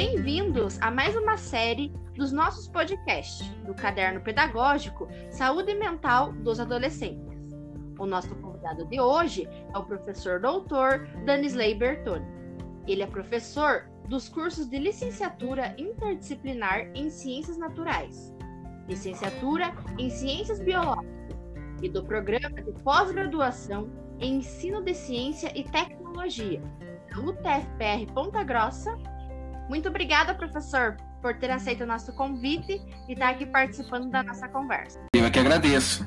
Bem-vindos a mais uma série dos nossos podcasts do Caderno Pedagógico Saúde Mental dos Adolescentes. O nosso convidado de hoje é o professor doutor Danisley Bertoni. Ele é professor dos cursos de licenciatura interdisciplinar em Ciências Naturais, licenciatura em Ciências Biológicas e do programa de pós-graduação em Ensino de Ciência e Tecnologia, da UTFPR Ponta Grossa muito obrigada, professor, por ter aceito o nosso convite e estar aqui participando da nossa conversa. Eu é que agradeço.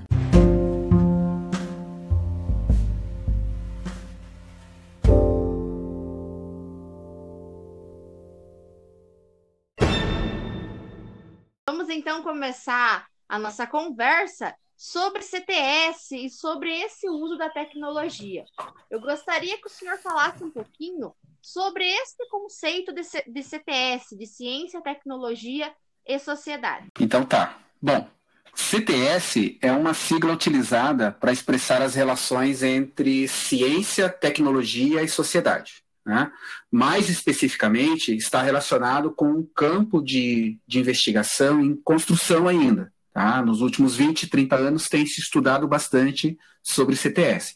Vamos então começar a nossa conversa sobre CTS e sobre esse uso da tecnologia. Eu gostaria que o senhor falasse um pouquinho sobre esse conceito de, C de CTS, de Ciência, Tecnologia e Sociedade. Então tá. Bom, CTS é uma sigla utilizada para expressar as relações entre ciência, tecnologia e sociedade. Né? Mais especificamente, está relacionado com um campo de, de investigação em construção ainda. Tá? Nos últimos 20, 30 anos tem se estudado bastante sobre CTS.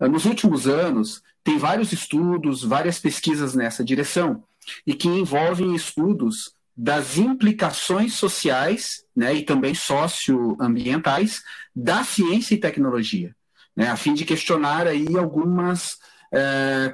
Nos últimos anos, tem vários estudos, várias pesquisas nessa direção, e que envolvem estudos das implicações sociais né, e também socioambientais da ciência e tecnologia, né, a fim de questionar aí algumas, é,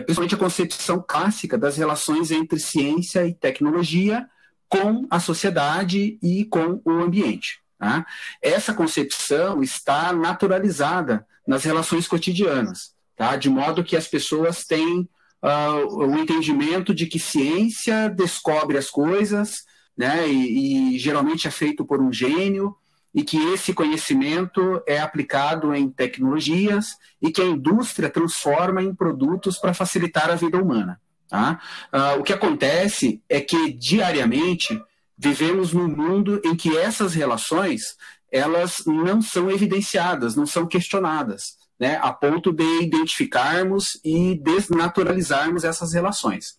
principalmente a concepção clássica das relações entre ciência e tecnologia com a sociedade e com o ambiente. Tá? Essa concepção está naturalizada nas relações cotidianas tá? de modo que as pessoas têm uh, o entendimento de que ciência descobre as coisas, né? E, e, geralmente é feito por um gênio, e que esse conhecimento é aplicado em tecnologias e que a indústria transforma em produtos para facilitar a vida humana. Tá? Uh, o que acontece é que diariamente vivemos num mundo em que essas relações elas não são evidenciadas, não são questionadas né, a ponto de identificarmos e desnaturalizarmos essas relações.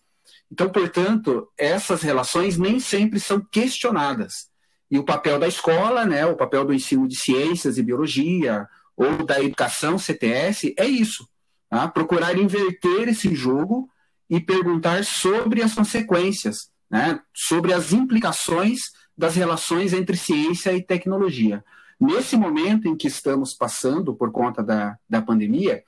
Então, portanto, essas relações nem sempre são questionadas. E o papel da escola, né, o papel do ensino de ciências e biologia, ou da educação CTS, é isso. Tá? Procurar inverter esse jogo e perguntar sobre as consequências, né, sobre as implicações das relações entre ciência e tecnologia. Nesse momento em que estamos passando por conta da, da pandemia,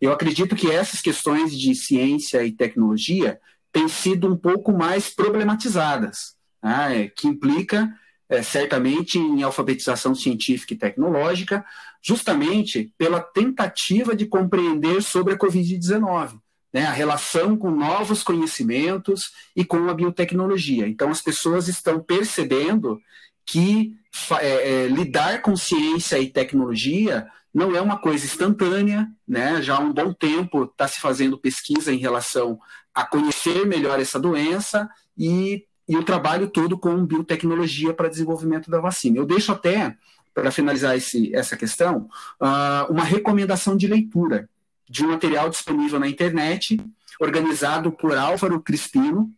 eu acredito que essas questões de ciência e tecnologia têm sido um pouco mais problematizadas, né, que implica é, certamente em alfabetização científica e tecnológica, justamente pela tentativa de compreender sobre a Covid-19, né, a relação com novos conhecimentos e com a biotecnologia. Então, as pessoas estão percebendo que é, é, lidar com ciência e tecnologia não é uma coisa instantânea, né? Já há um bom tempo está se fazendo pesquisa em relação a conhecer melhor essa doença e, e o trabalho todo com biotecnologia para desenvolvimento da vacina. Eu deixo até, para finalizar esse, essa questão, uh, uma recomendação de leitura de um material disponível na internet, organizado por Álvaro Crispino,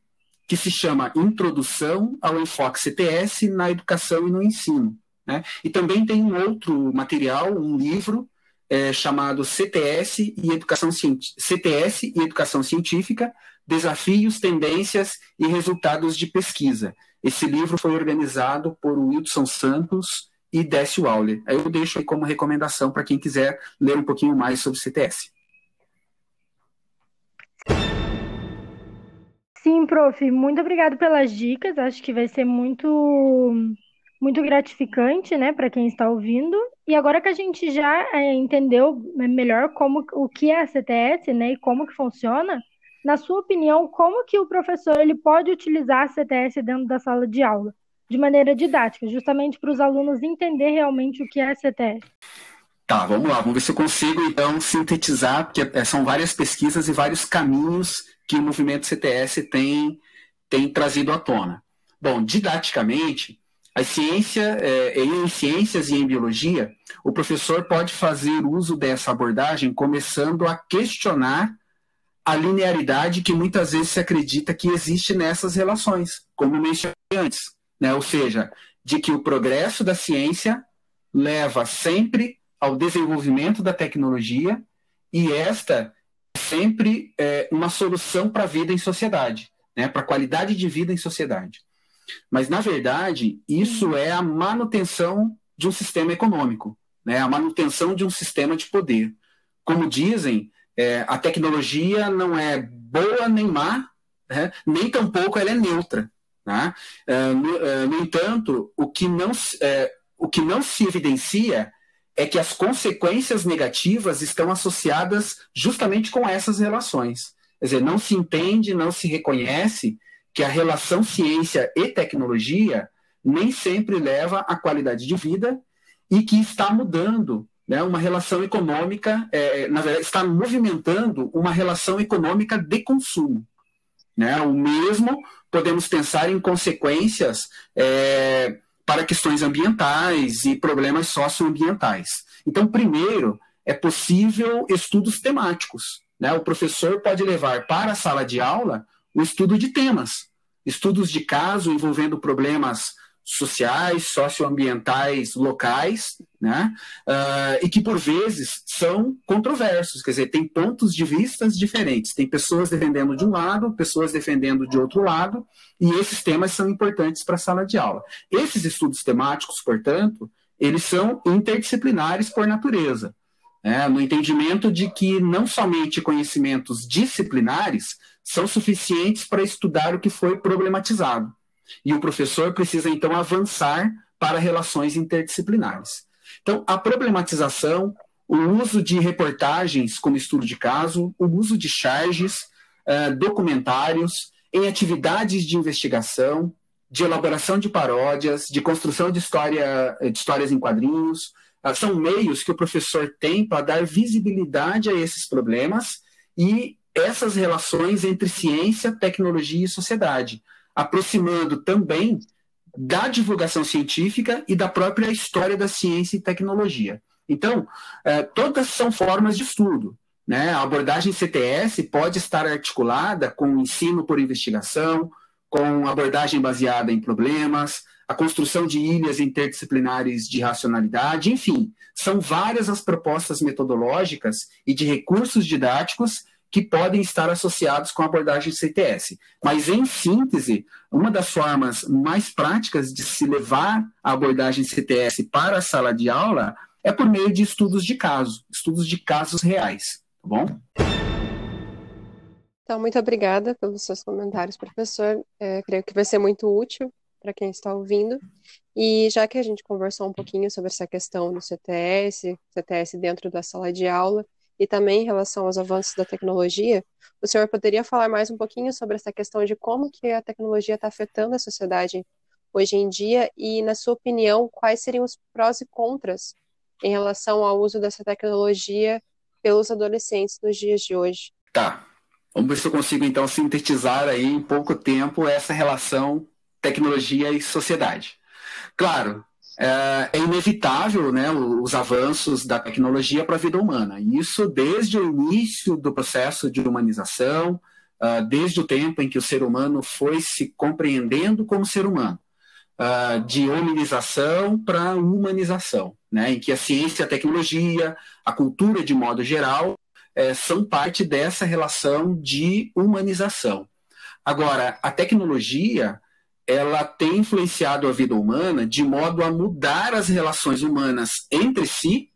que se chama Introdução ao Enfoque CTS na Educação e no Ensino. Né? E também tem um outro material, um livro, é, chamado CTS e, Educação, CTS e Educação Científica, Desafios, Tendências e Resultados de Pesquisa. Esse livro foi organizado por Wilson Santos e Décio Auler. Eu deixo aí como recomendação para quem quiser ler um pouquinho mais sobre CTS. Sim, prof, muito obrigado pelas dicas. Acho que vai ser muito muito gratificante, né, para quem está ouvindo. E agora que a gente já é, entendeu melhor como o que é a CTS, né, e como que funciona, na sua opinião, como que o professor ele pode utilizar a CTS dentro da sala de aula, de maneira didática, justamente para os alunos entender realmente o que é a CTS? Tá, vamos lá, vamos ver se eu consigo então sintetizar, porque é, são várias pesquisas e vários caminhos que o movimento CTS tem, tem trazido à tona. Bom, didaticamente, a ciência, é, em ciências e em biologia, o professor pode fazer uso dessa abordagem começando a questionar a linearidade que muitas vezes se acredita que existe nessas relações, como mencionei antes, né? ou seja, de que o progresso da ciência leva sempre ao desenvolvimento da tecnologia e esta é sempre é uma solução para a vida em sociedade, né? para a qualidade de vida em sociedade. Mas, na verdade, isso é a manutenção de um sistema econômico, né? a manutenção de um sistema de poder. Como dizem, é, a tecnologia não é boa nem má, né? nem tampouco ela é neutra. Né? É, no, é, no, entanto, o que, não, é, o que não se evidencia é que as consequências negativas estão associadas justamente com essas relações. Quer dizer, não se entende, não se reconhece que a relação ciência e tecnologia nem sempre leva à qualidade de vida e que está mudando né, uma relação econômica, é, na verdade, está movimentando uma relação econômica de consumo. Né? O mesmo podemos pensar em consequências é, para questões ambientais e problemas socioambientais. Então, primeiro, é possível estudos temáticos. Né? O professor pode levar para a sala de aula o estudo de temas, estudos de caso envolvendo problemas sociais, socioambientais locais, né? Uh, e que por vezes são controversos, quer dizer, tem pontos de vistas diferentes, tem pessoas defendendo de um lado, pessoas defendendo de outro lado, e esses temas são importantes para a sala de aula. Esses estudos temáticos, portanto, eles são interdisciplinares por natureza, né? no entendimento de que não somente conhecimentos disciplinares são suficientes para estudar o que foi problematizado e o professor precisa, então, avançar para relações interdisciplinares. Então, a problematização, o uso de reportagens como estudo de caso, o uso de charges, uh, documentários, em atividades de investigação, de elaboração de paródias, de construção de, história, de histórias em quadrinhos, uh, são meios que o professor tem para dar visibilidade a esses problemas e essas relações entre ciência, tecnologia e sociedade aproximando também da divulgação científica e da própria história da ciência e tecnologia. Então, é, todas são formas de estudo. Né? A abordagem CTS pode estar articulada com ensino por investigação, com abordagem baseada em problemas, a construção de ilhas interdisciplinares de racionalidade, enfim, são várias as propostas metodológicas e de recursos didáticos que podem estar associados com a abordagem CTS. Mas, em síntese, uma das formas mais práticas de se levar a abordagem CTS para a sala de aula é por meio de estudos de caso, estudos de casos reais, tá bom? Então, muito obrigada pelos seus comentários, professor. É, creio que vai ser muito útil para quem está ouvindo. E já que a gente conversou um pouquinho sobre essa questão do CTS, CTS dentro da sala de aula, e também em relação aos avanços da tecnologia, o senhor poderia falar mais um pouquinho sobre essa questão de como que a tecnologia está afetando a sociedade hoje em dia e, na sua opinião, quais seriam os prós e contras em relação ao uso dessa tecnologia pelos adolescentes nos dias de hoje? Tá. Vamos ver se eu consigo, então, sintetizar aí em pouco tempo essa relação tecnologia e sociedade. Claro, é, é inevitável né, os avanços da tecnologia para a vida humana. Isso desde o início do processo de humanização, uh, desde o tempo em que o ser humano foi se compreendendo como ser humano, uh, de hominização para humanização, né, em que a ciência, a tecnologia, a cultura de modo geral, é, são parte dessa relação de humanização. Agora, a tecnologia ela tem influenciado a vida humana de modo a mudar as relações humanas entre si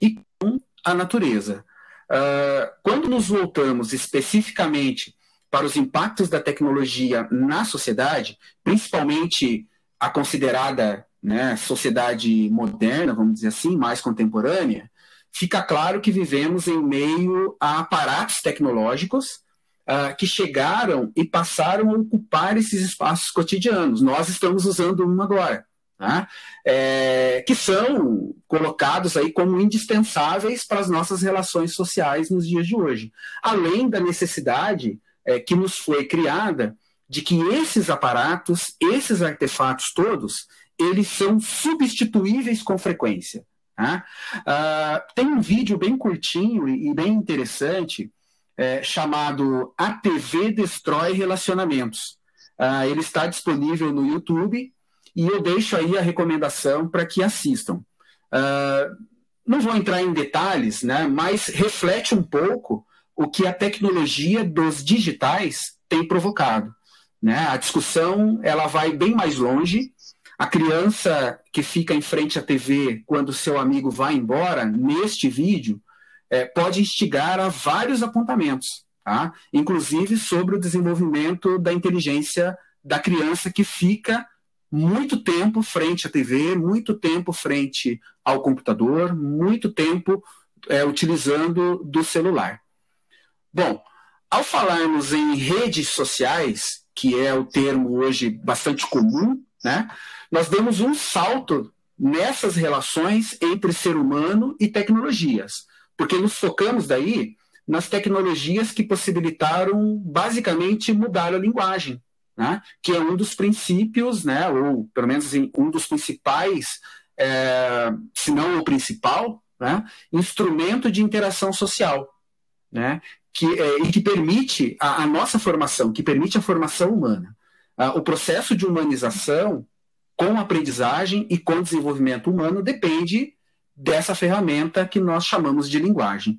e com a natureza. Uh, quando nos voltamos especificamente para os impactos da tecnologia na sociedade, principalmente a considerada né, sociedade moderna, vamos dizer assim, mais contemporânea, fica claro que vivemos em meio a aparatos tecnológicos uh, que chegaram e passaram a ocupar esses espaços cotidianos. Nós estamos usando um agora. Tá? É, que são colocados aí como indispensáveis para as nossas relações sociais nos dias de hoje. Além da necessidade é, que nos foi criada de que esses aparatos, esses artefatos todos, eles são substituíveis com frequência. Tá? Uh, tem um vídeo bem curtinho e bem interessante é, chamado A TV Destrói Relacionamentos. Uh, ele está disponível no YouTube e eu deixo aí a recomendação para que assistam. Uh, não vou entrar em detalhes, né, mas reflete um pouco o que a tecnologia dos digitais tem provocado. Né? A discussão ela vai bem mais longe. A criança que fica em frente à TV quando seu amigo vai embora, neste vídeo, é, pode instigar a vários apontamentos, tá? inclusive sobre o desenvolvimento da inteligência da criança que fica muito tempo frente à TV, muito tempo frente ao computador, muito tempo é, utilizando do celular. Bom, ao falarmos em redes sociais, que é o termo hoje bastante comum, né, nós demos um salto nessas relações entre ser humano e tecnologias, porque nos focamos daí nas tecnologias que possibilitaram basicamente mudar a linguagem, né, que é um dos princípios, né, ou pelo menos um dos principais, é, se não o principal, né, instrumento de interação social. Né, que, é, e que permite a, a, nossa formação, que permite a formação humana. Ah, o processo de humanização com aprendizagem e com desenvolvimento humano depende dessa ferramenta que nós chamamos de linguagem.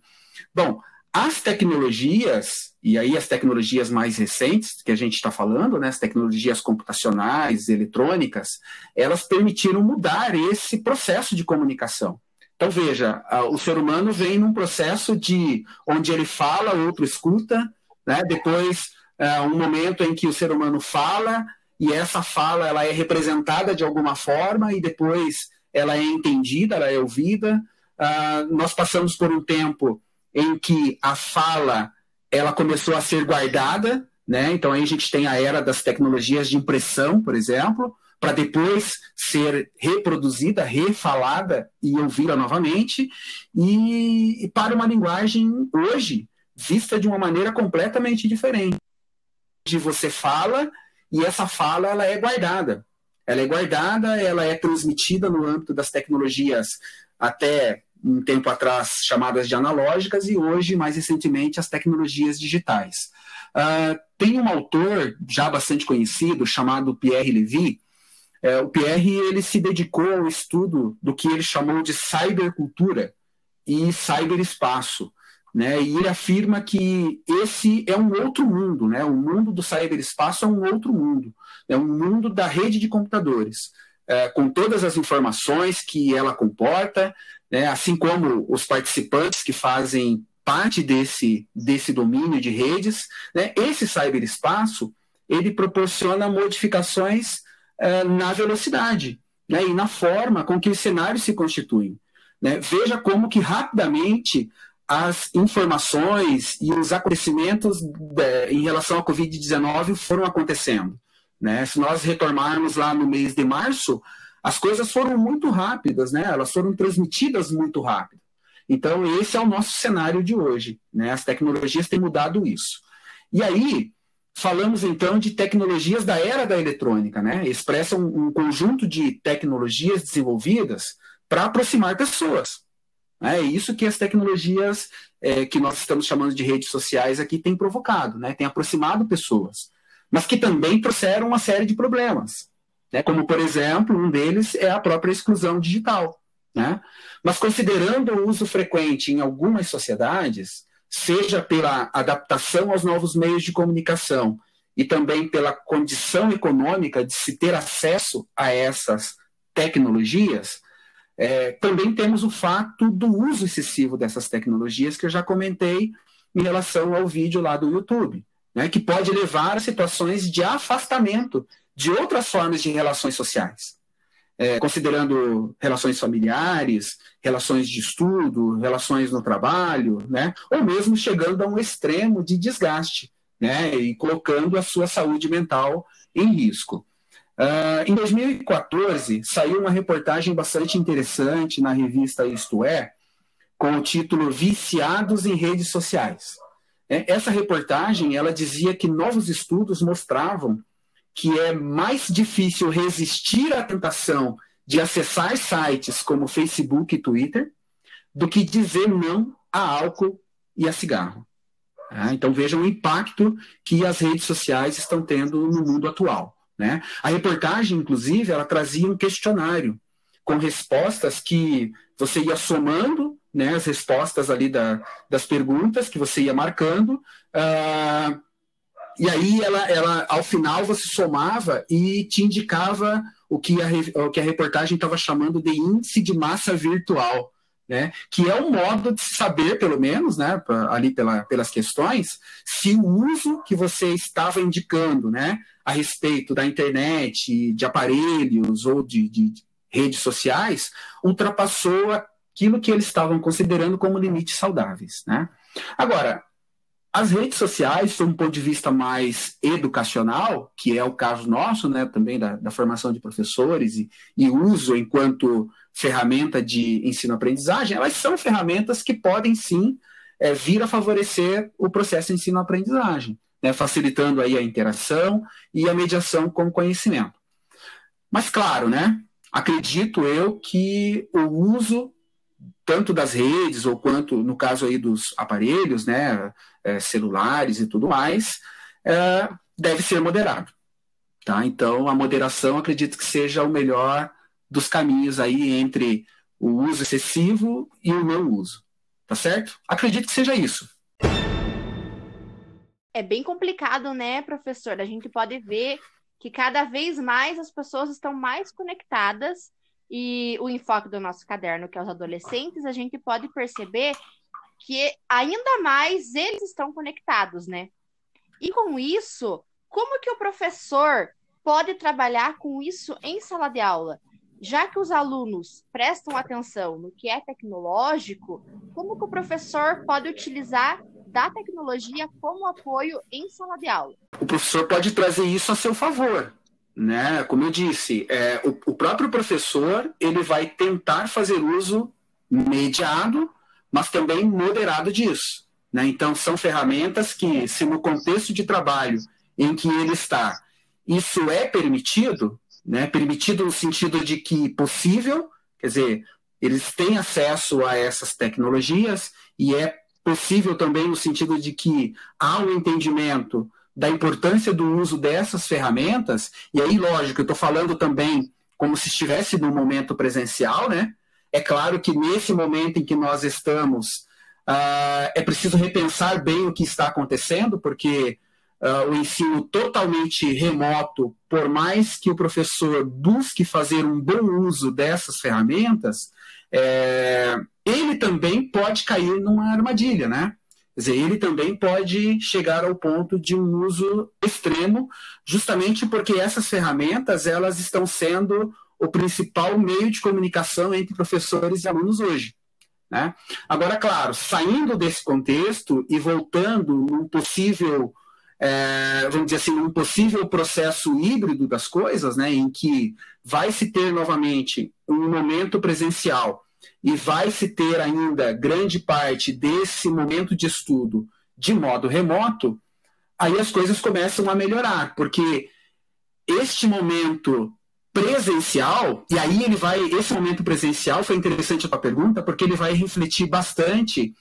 Bom, as tecnologias, e aí as tecnologias mais recentes que a gente está falando, né, as tecnologias computacionais, eletrônicas, elas permitiram mudar esse processo de comunicação. Então, veja, o ser humano vem num processo de onde ele fala, outro escuta, né? depois é, um momento em que o ser humano fala e essa fala ela é representada de alguma forma e depois ela é entendida, ela é ouvida. Uh, nós passamos por um tempo em que a fala ela começou a ser guardada, né? Então aí a gente tem a era das tecnologias de impressão, por exemplo, para depois ser reproduzida, refalada e ouvida novamente, e, e para uma linguagem hoje vista de uma maneira completamente diferente. De você fala e essa fala ela é guardada. Ela é guardada, ela é transmitida no âmbito das tecnologias até um tempo atrás chamadas de analógicas e hoje, mais recentemente, as tecnologias digitais. Uh, tem um autor já bastante conhecido chamado Pierre Levy, é, o Pierre ele se dedicou ao estudo do que ele chamou de cybercultura e cyberespaço. Né? E ele afirma que esse é um outro mundo, né? o mundo do cyberespaço é um outro mundo, é um mundo da rede de computadores, é, com todas as informações que ela comporta, né? assim como os participantes que fazem parte desse, desse domínio de redes. Né? Esse cyberespaço ele proporciona modificações é, na velocidade né, e na forma com que os cenários se constituem. Né? Veja como que rapidamente as informações e os acontecimentos de, em relação à Covid-19 foram acontecendo. Né? Se nós retornarmos lá no mês de março, as coisas foram muito rápidas, né? elas foram transmitidas muito rápido. Então, esse é o nosso cenário de hoje. Né? As tecnologias têm mudado isso. E aí, Falamos então de tecnologias da era da eletrônica, né? Expressam um conjunto de tecnologias desenvolvidas para aproximar pessoas. É isso que as tecnologias é, que nós estamos chamando de redes sociais aqui têm provocado, né? Tem aproximado pessoas, mas que também trouxeram uma série de problemas, né? Como por exemplo, um deles é a própria exclusão digital, né? Mas considerando o uso frequente em algumas sociedades, seja pela adaptação aos novos meios de comunicação e também pela condição econômica de se ter acesso a essas tecnologias, é, também temos o fato do uso excessivo dessas tecnologias que eu já comentei em relação ao vídeo lá do YouTube, né, que pode levar a situações de afastamento de outras formas de relações sociais é, considerando relações familiares, relações de estudo, relações no trabalho, né? ou mesmo chegando a um extremo de desgaste né? e colocando a sua saúde mental em risco. Uh, em 2014, saiu uma reportagem bastante interessante na revista Isto É, com o título Viciados em Redes Sociais. É, essa reportagem ela dizia que novos estudos mostravam que é mais difícil resistir à tentação de acessar sites como Facebook e Twitter do que dizer não a álcool e a cigarro. Né? Então vejam o impacto que as redes sociais estão tendo no mundo atual. Né? A reportagem, inclusive, ela trazia um questionário com respostas que você ia somando né, as respostas ali da, das perguntas que você ia marcando. Uh, e aí ela, ela, ao final você somava e te indicava o que a, o que a reportagem estava chamando de índice de massa virtual. Né, que é um modo de saber, pelo menos, né, ali pela, pelas questões, se o uso que você estava indicando né, a respeito da internet, de aparelhos ou de, de redes sociais, ultrapassou aquilo que eles estavam considerando como limites saudáveis. Né? Agora, as redes sociais, sob um ponto de vista mais educacional, que é o caso nosso, né, também da, da formação de professores e, e, uso enquanto ferramenta de ensino-aprendizagem, elas são ferramentas que podem sim é, vir a favorecer o processo de ensino-aprendizagem, né, facilitando aí a interação e a mediação com o conhecimento. Mas claro, né, acredito eu que o uso tanto das redes ou quanto no caso aí dos aparelhos, né, é, celulares e tudo mais, é, deve ser moderado, tá? Então a moderação acredito que seja o melhor dos caminhos aí entre o uso excessivo e o não uso, tá certo? Acredito que seja isso. É bem complicado, né, professor? A gente pode ver que cada vez mais as pessoas estão mais conectadas e o enfoque do nosso caderno, que é os adolescentes, a gente pode perceber que ainda mais eles estão conectados, né? E com isso, como que o professor pode trabalhar com isso em sala de aula? Já que os alunos prestam atenção no que é tecnológico, como que o professor pode utilizar da tecnologia como apoio em sala de aula? O professor pode trazer isso a seu favor né? Como eu disse, é, o, o, próprio professor ele vai tentar fazer uso mediado, mas também moderado disso. Né? Então, são ferramentas que, se no contexto de trabalho em que ele está, isso é permitido, né? permitido no sentido de que possível, quer dizer, eles têm acesso a essas tecnologias e é possível também no sentido de que há um entendimento da importância do uso dessas ferramentas, e aí, lógico, eu estou falando também como se estivesse no momento presencial, né? É claro que nesse momento em que nós estamos, uh, é preciso repensar bem o que está acontecendo, porque uh, o ensino totalmente remoto, por mais que o professor busque fazer um bom uso dessas ferramentas, é, ele também pode cair numa armadilha, né? Quer dizer, ele também pode chegar ao ponto de um uso extremo, justamente porque essas ferramentas elas estão sendo o principal meio de comunicação entre professores e alunos hoje. Né? Agora, claro, saindo desse contexto e voltando num possível, é, vamos dizer assim, num possível processo híbrido das coisas, né, em que vai se ter novamente um momento presencial e vai se ter ainda grande parte desse momento de estudo de modo remoto, aí as coisas começam a melhorar, porque este momento presencial, e aí ele vai, esse momento presencial foi interessante a tua pergunta, porque ele vai refletir bastante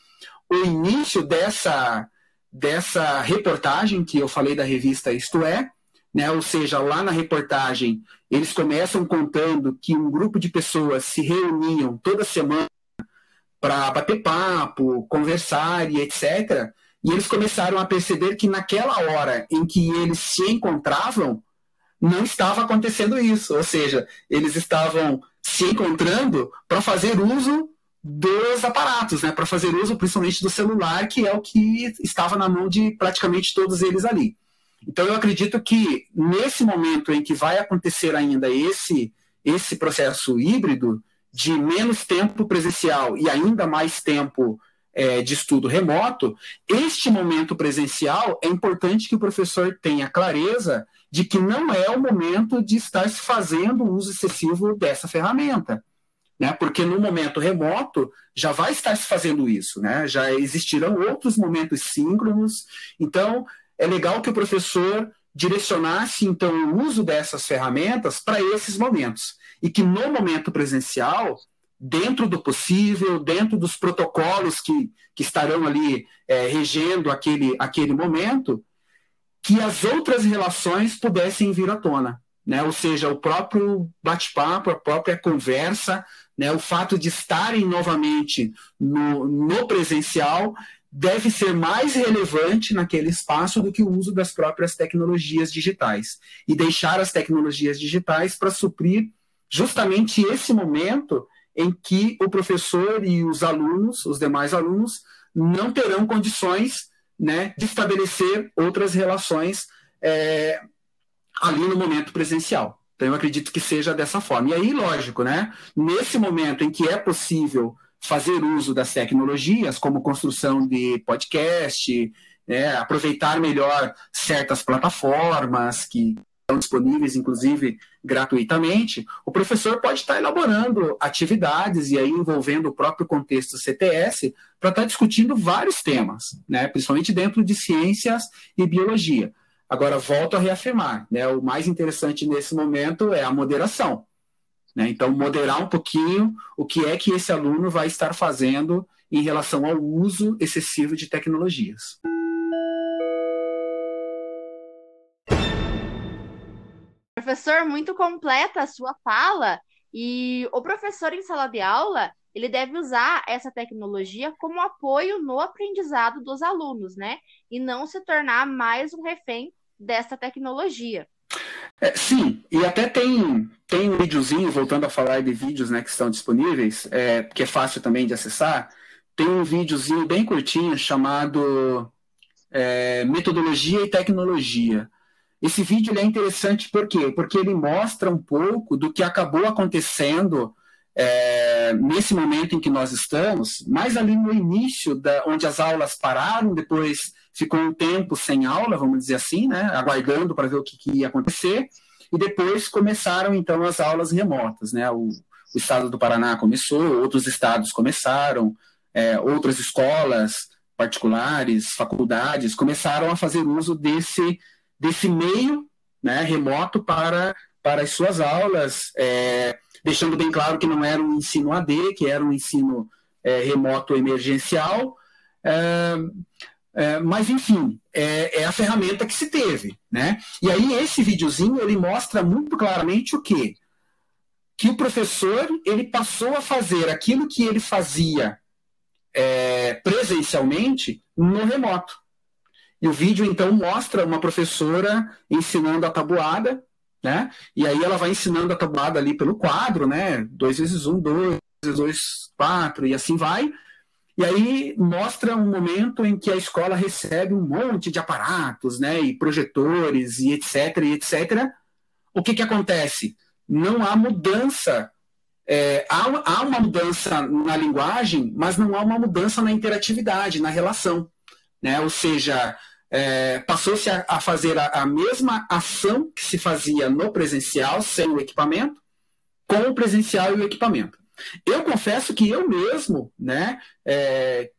o início dessa, dessa reportagem que eu falei da revista Isto É, né? Ou seja, lá na reportagem, eles começam contando que um grupo de pessoas se reuniam toda semana para bater papo, conversar e etc. E eles começaram a perceber que naquela hora em que eles se encontravam, não estava acontecendo isso. Ou seja, eles estavam se encontrando para fazer uso dos aparatos, né? para fazer uso principalmente do celular, que é o que estava na mão de praticamente todos eles ali. Então, eu acredito que nesse momento em que vai acontecer ainda esse, esse processo híbrido, de menos tempo presencial e ainda mais tempo é, de estudo remoto, este momento presencial é importante que o professor tenha clareza de que não é o momento de estar se fazendo uso excessivo dessa ferramenta. Né? Porque no momento remoto já vai estar se fazendo isso, né? já existirão outros momentos síncronos. Então, é legal que o professor direcionasse então o uso dessas ferramentas para esses momentos e que no momento presencial dentro do possível, dentro dos protocolos que, que estarão ali é, regendo aquele, aquele momento, que as outras relações pudessem vir à tona. Né? Ou seja, o próprio bate-papo, a própria conversa, né? o fato de estarem novamente no, no presencial deve ser mais relevante naquele espaço do que o uso das próprias tecnologias digitais. E deixar as tecnologias digitais para suprir justamente esse momento em que o professor e os alunos, os demais alunos, não terão condições né, de estabelecer outras relações é, ali no momento presencial. Então, eu acredito que seja dessa forma. E aí, lógico, né, nesse momento em que é possível fazer uso das tecnologias, como construção de podcast, né, aproveitar melhor certas plataformas que estão disponíveis, inclusive gratuitamente, o professor pode estar elaborando atividades e aí envolvendo o próprio contexto CTS para estar discutindo vários temas, né, principalmente dentro de ciências e biologia. Agora, volto a reafirmar, né, o mais interessante nesse momento é a moderação. Né? Então, moderar um pouquinho o que é que esse aluno vai estar fazendo em relação ao uso excessivo de tecnologias. Professor, muito completa a sua fala. E o professor em sala de aula, ele deve usar essa tecnologia como apoio no aprendizado dos alunos, né? E não se tornar mais um refém dessa tecnologia. É, sim, e até tem, tem um videozinho, voltando a falar de vídeos né, que estão disponíveis, é, que é fácil também de acessar. Tem um videozinho bem curtinho chamado é, Metodologia e Tecnologia. Esse vídeo é interessante por quê? Porque ele mostra um pouco do que acabou acontecendo é, nesse momento em que nós estamos, mais ali no início, da, onde as aulas pararam, depois ficou um tempo sem aula, vamos dizer assim, né, aguardando para ver o que, que, ia acontecer, e depois começaram então as aulas remotas, né, o, o estado do Paraná começou, outros estados começaram, é, outras escolas particulares, faculdades começaram a fazer uso desse, desse meio né, remoto para, para as suas aulas, é, deixando bem claro que não era um ensino AD, que era um ensino é, remoto emergencial, é, é, mas, enfim, é, é, a ferramenta que se teve. Né? E aí, esse videozinho, ele mostra muito claramente o quê? Que o professor, ele passou a fazer aquilo que ele fazia é, presencialmente no remoto. E o vídeo, então, mostra uma professora ensinando a tabuada, né? E aí ela vai ensinando a tabuada ali pelo quadro, né? 2 vezes 1, 2 vezes 2, 4, e assim vai. E aí mostra um momento em que a escola recebe um monte de aparatos, né, e projetores e etc, e etc. O que que acontece? Não há mudança, é, há, há uma mudança na linguagem, mas não há uma mudança na interatividade, na relação, né? Ou seja, é, passou-se a, a, fazer a, a mesma ação que se fazia no presencial sem o equipamento, com o presencial e o equipamento. Eu confesso que eu mesmo, né, é,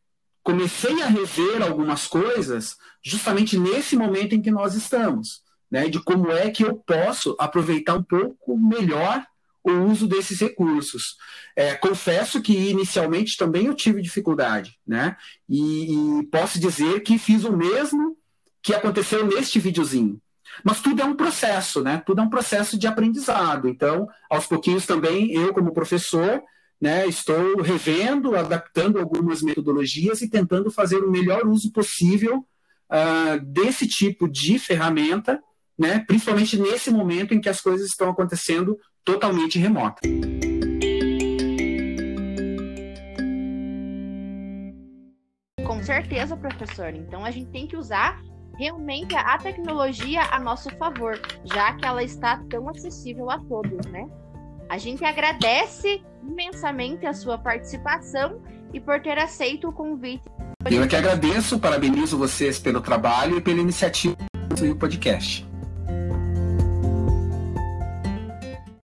comecei a rever algumas coisas justamente nesse momento em que nós estamos, né, de como é que eu posso aproveitar um pouco melhor o uso desses recursos. É, confesso que inicialmente também eu tive dificuldade, né, e, e posso dizer que fiz o mesmo que aconteceu neste videozinho. Mas tudo é um processo, né? Tudo é um processo de aprendizado. Então, aos pouquinhos também, eu, como professor, né, estou revendo, adaptando algumas metodologias e tentando fazer o melhor uso possível uh, desse tipo de ferramenta, né, principalmente nesse momento em que as coisas estão acontecendo totalmente remota. Com certeza, professor. Então a gente tem que usar realmente a tecnologia a nosso favor, já que ela está tão acessível a todos, né? A gente agradece imensamente a sua participação e por ter aceito o convite. Eu é que agradeço, parabenizo vocês pelo trabalho e pela iniciativa do podcast.